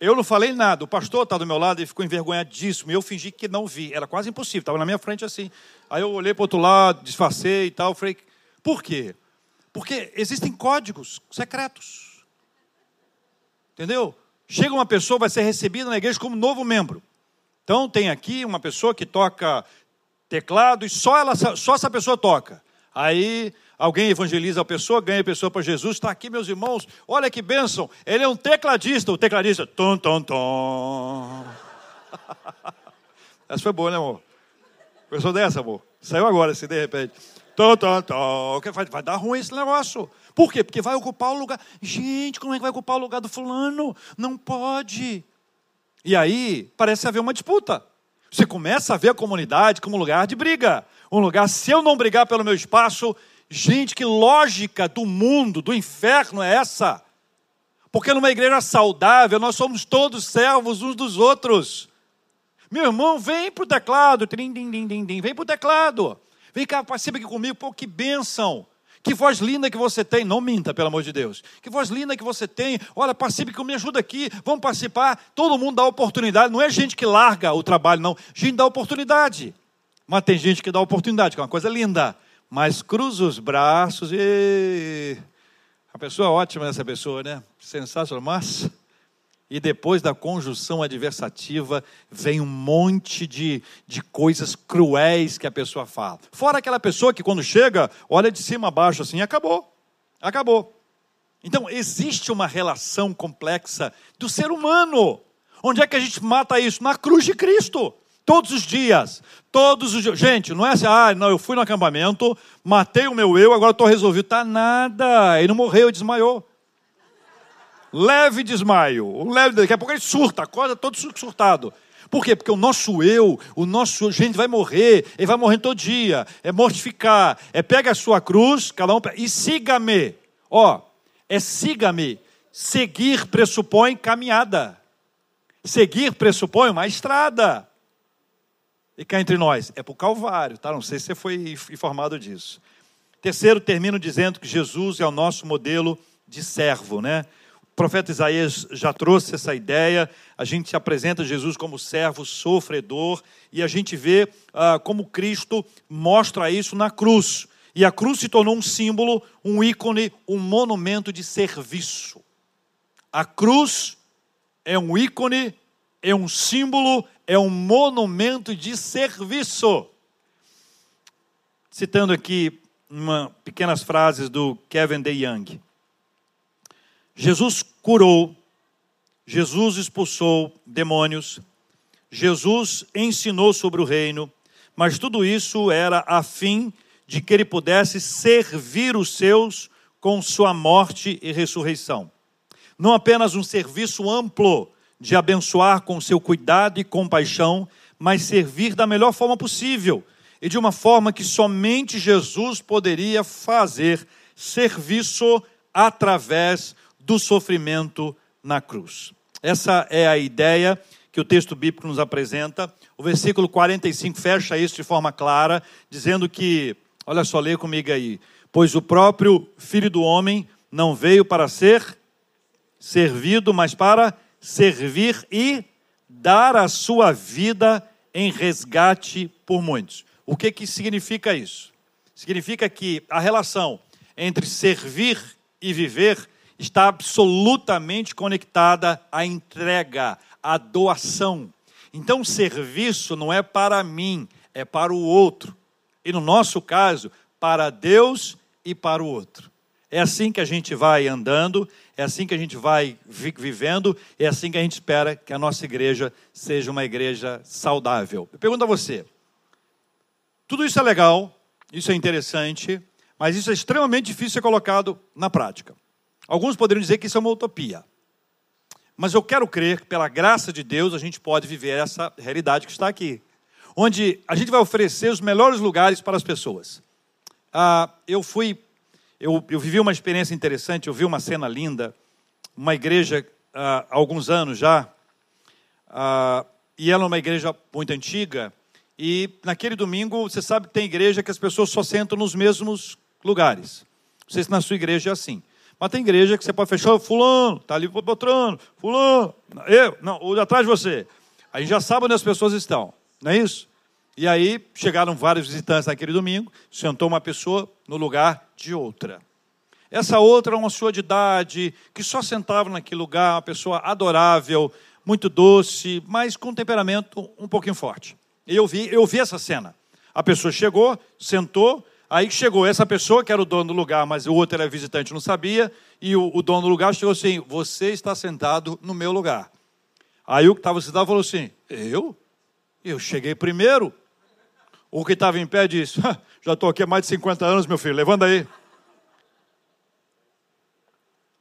Eu não falei nada. O pastor está do meu lado e ficou envergonhadíssimo. Eu fingi que não vi. Era quase impossível. Estava na minha frente assim. Aí eu olhei para o outro lado, disfarcei e tal. Falei, por quê? Porque existem códigos secretos. Entendeu? Chega uma pessoa, vai ser recebida na igreja como novo membro. Então tem aqui uma pessoa que toca teclado e só, ela, só essa pessoa toca. Aí alguém evangeliza a pessoa, ganha a pessoa para Jesus. Está aqui, meus irmãos, olha que bênção. Ele é um tecladista, o tecladista. Tom, tom, tom. [laughs] Essa foi boa, né, amor? Pensou dessa, amor? Saiu agora, assim, de repente. Tom, tom, tom. Vai, vai dar ruim esse negócio. Por quê? Porque vai ocupar o lugar. Gente, como é que vai ocupar o lugar do fulano? Não pode. E aí, parece haver uma disputa. Você começa a ver a comunidade como um lugar de briga. Um lugar, se eu não brigar pelo meu espaço, gente, que lógica do mundo, do inferno é essa? Porque numa igreja saudável, nós somos todos servos uns dos outros. Meu irmão, vem para o teclado, vem para o teclado. Vem cá, participa aqui comigo, pô, que bênção. Que voz linda que você tem. Não minta, pelo amor de Deus. Que voz linda que você tem. Olha, participe comigo, me ajuda aqui. Vamos participar. Todo mundo dá oportunidade. Não é gente que larga o trabalho, não. Gente dá oportunidade. Mas tem gente que dá oportunidade, que é uma coisa linda. Mas cruza os braços e. A pessoa é ótima, essa pessoa, né? Sensacional. Mas e depois da conjunção adversativa vem um monte de, de coisas cruéis que a pessoa fala. Fora aquela pessoa que quando chega, olha de cima a baixo assim, acabou. Acabou. Então, existe uma relação complexa do ser humano. Onde é que a gente mata isso? Na cruz de Cristo. Todos os dias. Todos os dias. Gente, não é assim, ah, não, eu fui no acampamento, matei o meu eu, agora estou resolvido. Tá nada. Ele não morreu, desmaiou leve desmaio. Um leve, daqui a pouco ele surta, acorda todo surtado. Por quê? Porque o nosso eu, o nosso gente vai morrer, ele vai morrer todo dia. É mortificar, é pega a sua cruz, cada um e siga-me. Ó, é siga-me. Seguir pressupõe caminhada. Seguir pressupõe uma estrada. E cá entre nós, é para o Calvário, tá? Não sei se você foi informado disso. Terceiro, termino dizendo que Jesus é o nosso modelo de servo, né? O profeta Isaías já trouxe essa ideia. A gente apresenta Jesus como servo sofredor e a gente vê ah, como Cristo mostra isso na cruz. E a cruz se tornou um símbolo, um ícone, um monumento de serviço. A cruz é um ícone, é um símbolo, é um monumento de serviço. Citando aqui uma, pequenas frases do Kevin DeYoung. Jesus curou, Jesus expulsou demônios, Jesus ensinou sobre o reino, mas tudo isso era a fim de que ele pudesse servir os seus com sua morte e ressurreição. Não apenas um serviço amplo de abençoar com seu cuidado e compaixão, mas servir da melhor forma possível e de uma forma que somente Jesus poderia fazer serviço através do sofrimento na cruz. Essa é a ideia que o texto bíblico nos apresenta. O versículo 45 fecha isso de forma clara, dizendo que, olha só, leia comigo aí. Pois o próprio Filho do Homem não veio para ser servido, mas para servir e dar a sua vida em resgate por muitos. O que, que significa isso? Significa que a relação entre servir e viver está absolutamente conectada à entrega, à doação. Então, serviço não é para mim, é para o outro. E no nosso caso, para Deus e para o outro. É assim que a gente vai andando, é assim que a gente vai vivendo, é assim que a gente espera que a nossa igreja seja uma igreja saudável. Eu pergunto a você: tudo isso é legal, isso é interessante, mas isso é extremamente difícil ser colocado na prática. Alguns poderiam dizer que isso é uma utopia. Mas eu quero crer que, pela graça de Deus, a gente pode viver essa realidade que está aqui. Onde a gente vai oferecer os melhores lugares para as pessoas. Ah, eu fui, eu, eu, vivi uma experiência interessante, eu vi uma cena linda, uma igreja ah, há alguns anos já, ah, e ela é uma igreja muito antiga. E naquele domingo, você sabe que tem igreja que as pessoas só sentam nos mesmos lugares. Não sei se na sua igreja é assim. Mas tem igreja que você pode fechar, fulano, está ali botrando, fulano, eu, não, o de atrás de você. A gente já sabe onde as pessoas estão, não é isso? E aí chegaram vários visitantes naquele domingo, sentou uma pessoa no lugar de outra. Essa outra, uma senhora de idade, que só sentava naquele lugar, uma pessoa adorável, muito doce, mas com temperamento um pouquinho forte. E eu vi, eu vi essa cena. A pessoa chegou, sentou, aí chegou essa pessoa, que era o dono do lugar, mas o outro era visitante, não sabia, e o, o dono do lugar chegou assim: Você está sentado no meu lugar. Aí o que estava sentado falou assim: Eu? Eu cheguei primeiro. O que estava em pé disse: Já estou aqui há mais de 50 anos, meu filho, levanta aí.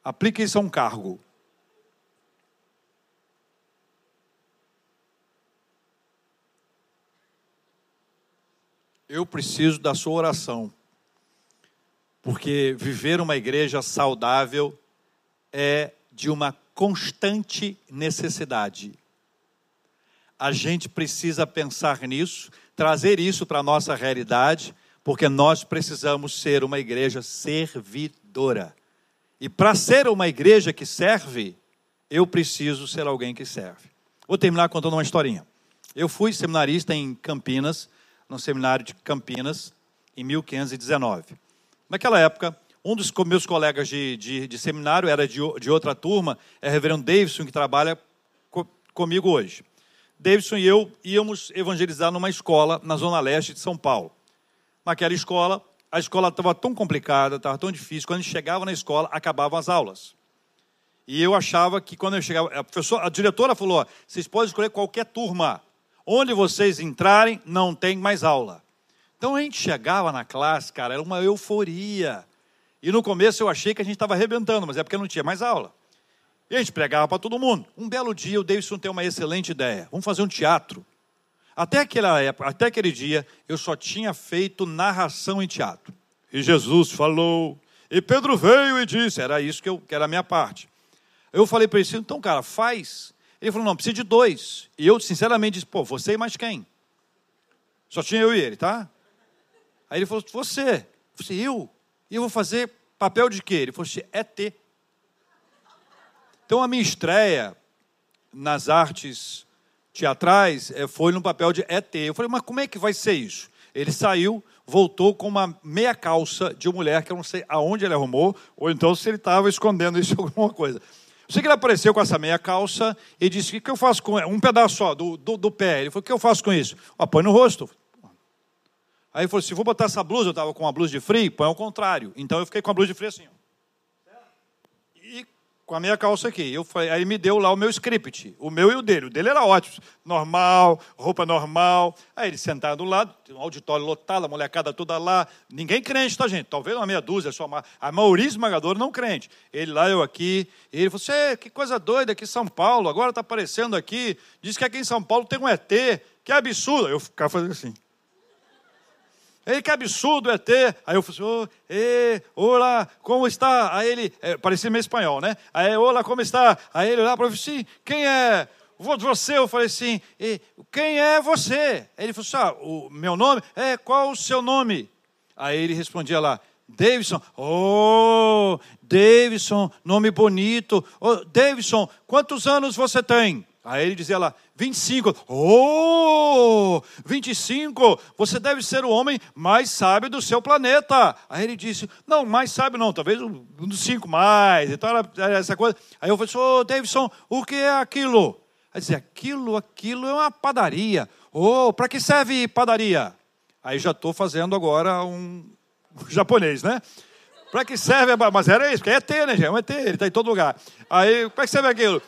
Aplique isso a um cargo. Eu preciso da sua oração. Porque viver uma igreja saudável é de uma constante necessidade. A gente precisa pensar nisso, trazer isso para a nossa realidade, porque nós precisamos ser uma igreja servidora. E para ser uma igreja que serve, eu preciso ser alguém que serve. Vou terminar contando uma historinha. Eu fui seminarista em Campinas no seminário de Campinas, em 1519. Naquela época, um dos meus colegas de, de, de seminário era de, de, outra turma, é o reverendo Davidson, que trabalha co, comigo hoje. Davidson e eu íamos evangelizar numa escola na zona leste de São Paulo. Naquela escola, a escola estava tão complicada, estava tão difícil, quando a gente chegava na escola, acabavam as aulas. E eu achava que quando eu chegava, a, professora, a diretora falou: vocês podem escolher qualquer turma. Onde vocês entrarem, não tem mais aula. Então a gente chegava na classe, cara, era uma euforia. E no começo eu achei que a gente estava arrebentando, mas é porque não tinha mais aula. E a gente pregava para todo mundo. Um belo dia o Davidson tem uma excelente ideia. Vamos fazer um teatro. Até aquela época, até aquele dia, eu só tinha feito narração em teatro. E Jesus falou, e Pedro veio e disse, era isso que, eu, que era a minha parte. Eu falei para ele, então, cara, faz. Ele falou, não, precisa de dois. E eu, sinceramente, disse, pô, você e mais quem? Só tinha eu e ele, tá? Aí ele falou, você. Eu falei, eu? E eu vou fazer papel de quê? Ele falou assim, ET. Então a minha estreia nas artes teatrais eh, foi no papel de ET. Eu falei, mas como é que vai ser isso? Ele saiu, voltou com uma meia calça de mulher que eu não sei aonde ele arrumou, ou então se ele estava escondendo isso alguma coisa. Sei que ele apareceu com essa meia calça e disse: O que eu faço com um pedaço só do, do, do pé? Ele falou: O que eu faço com isso? Oh, põe no rosto. Aí ele falou: Se vou botar essa blusa, eu estava com uma blusa de frio, põe ao contrário. Então eu fiquei com a blusa de frio assim. Ó com a minha calça aqui. Eu falei, aí ele me deu lá o meu script, o meu e o dele. O dele era ótimo, normal, roupa normal. Aí ele sentado do lado, um auditório lotado, a molecada toda lá. Ninguém crente, tá, gente? Talvez uma meia dúzia, só uma, a maioria esmagadora não crente. Ele lá, eu aqui. ele falou, você, que coisa doida aqui em São Paulo, agora está aparecendo aqui. Diz que aqui em São Paulo tem um ET, que é absurdo. Eu ficava fazendo assim. Ei, que absurdo é ter. Aí eu falei assim, oh, olá, como está? Aí ele, é, parecia meio espanhol, né? Aí, olá, como está? Aí ele lá, professor, quem é você? Eu falei assim, quem é você? Aí ele falou assim, ah, o meu nome? É, qual o seu nome? Aí ele respondia lá, Davidson, oh, Davidson, nome bonito. Oh, Davidson, quantos anos você tem? Aí ele dizia lá, 25. Oh, 25, você deve ser o homem mais sábio do seu planeta. Aí ele disse, não, mais sábio não, talvez um dos cinco mais. Então era, era essa coisa. Aí eu falei, ô oh, Davidson, o que é aquilo? Aí dizia, aquilo, aquilo é uma padaria. Oh, para que serve padaria? Aí já estou fazendo agora um [laughs] japonês, né? Para que serve? Mas era isso, porque é ET, né, gente? É um ET, ele está em todo lugar. Aí, para que serve aquilo?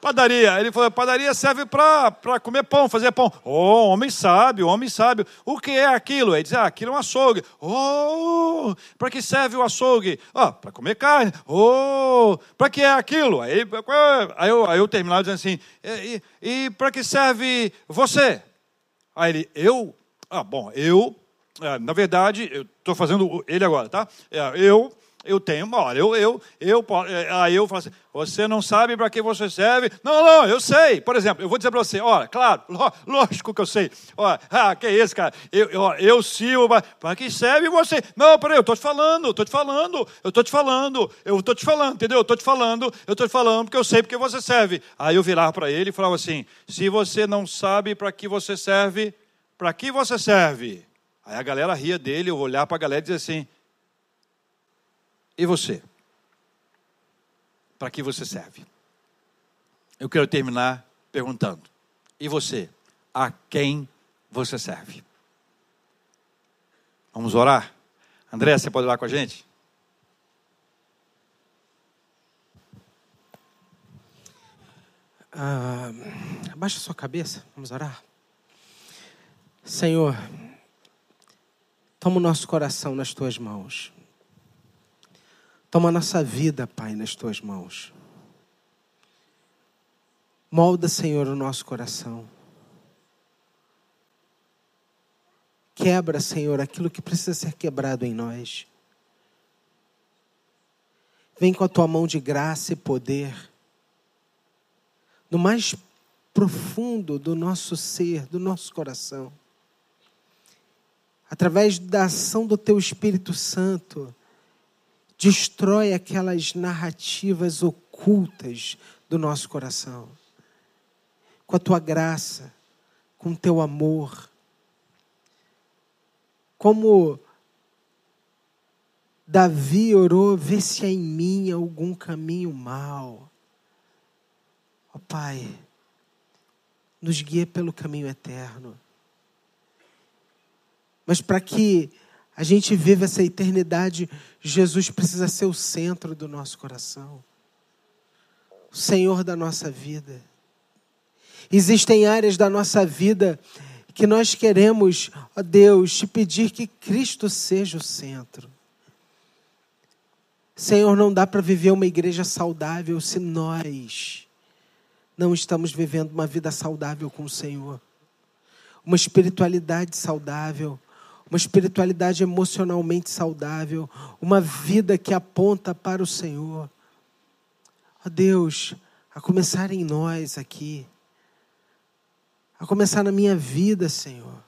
Padaria. Ele falou: padaria serve para comer pão, fazer pão. Oh, homem sábio, homem sábio. O que é aquilo? Ele diz: ah, aquilo é um açougue. Oh, para que serve o açougue? Ah, para comer carne. Oh, para que é aquilo? Aí, aí, eu, aí eu terminava dizendo assim: e, e, e para que serve você? Aí ele: eu? Ah, bom, eu, é, na verdade, eu estou fazendo ele agora, tá? É, eu Eu tenho, olha, eu, eu, eu, é, aí eu falo assim, você não sabe para que você serve? Não, não, eu sei. Por exemplo, eu vou dizer para você, olha, claro, lógico que eu sei. Olha, ah, que é isso, cara? Eu, eu, eu sirvo, para que serve você? Não, peraí, eu estou te falando, estou te falando, eu estou te falando, eu estou te falando, entendeu? Eu estou te falando, eu estou te falando porque eu sei porque você serve. Aí eu virava para ele e falava assim, se você não sabe para que você serve, para que você serve? Aí a galera ria dele, eu olhar para a galera e dizer assim, e você? Para que você serve? Eu quero terminar perguntando: e você? A quem você serve? Vamos orar? André, você pode orar com a gente? Ah, abaixa sua cabeça, vamos orar. Senhor, toma o nosso coração nas tuas mãos. Toma nossa vida, Pai, nas tuas mãos. Molda, Senhor, o nosso coração. Quebra, Senhor, aquilo que precisa ser quebrado em nós. Vem com a tua mão de graça e poder. No mais profundo do nosso ser, do nosso coração. Através da ação do teu Espírito Santo destrói aquelas narrativas ocultas do nosso coração. Com a tua graça, com o teu amor. Como Davi orou, vê se há em mim algum caminho mal. Ó oh, Pai, nos guia pelo caminho eterno. Mas para que a gente vive essa eternidade, Jesus precisa ser o centro do nosso coração, o Senhor da nossa vida. Existem áreas da nossa vida que nós queremos, ó Deus, te pedir que Cristo seja o centro. Senhor, não dá para viver uma igreja saudável se nós não estamos vivendo uma vida saudável com o Senhor, uma espiritualidade saudável uma espiritualidade emocionalmente saudável, uma vida que aponta para o Senhor. Ó Deus, a começar em nós aqui, a começar na minha vida, Senhor.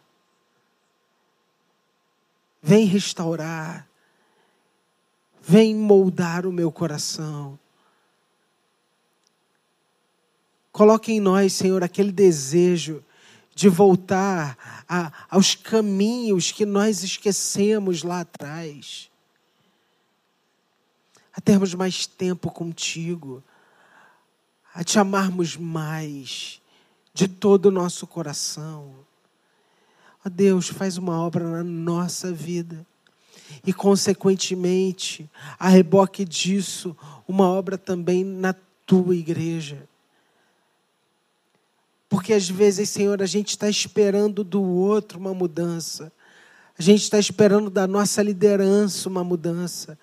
Vem restaurar, vem moldar o meu coração. Coloque em nós, Senhor, aquele desejo de voltar a, aos caminhos que nós esquecemos lá atrás, a termos mais tempo contigo, a te amarmos mais de todo o nosso coração. Ó oh Deus, faz uma obra na nossa vida e, consequentemente, a reboque disso, uma obra também na tua igreja. Porque às vezes, Senhor, a gente está esperando do outro uma mudança. A gente está esperando da nossa liderança uma mudança.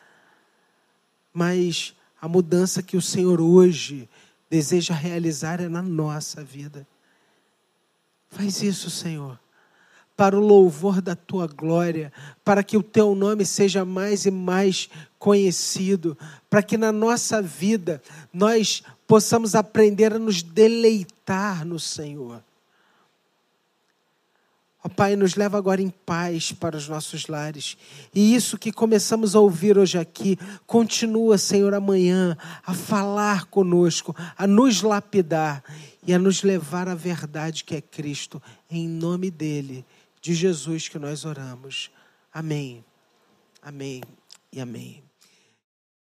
Mas a mudança que o Senhor hoje deseja realizar é na nossa vida. Faz isso, Senhor, para o louvor da tua glória, para que o teu nome seja mais e mais conhecido, para que na nossa vida nós possamos aprender a nos deleitar no Senhor. Ó Pai, nos leva agora em paz para os nossos lares. E isso que começamos a ouvir hoje aqui, continua, Senhor, amanhã a falar conosco, a nos lapidar e a nos levar à verdade que é Cristo, em nome dEle, de Jesus que nós oramos. Amém. Amém e amém.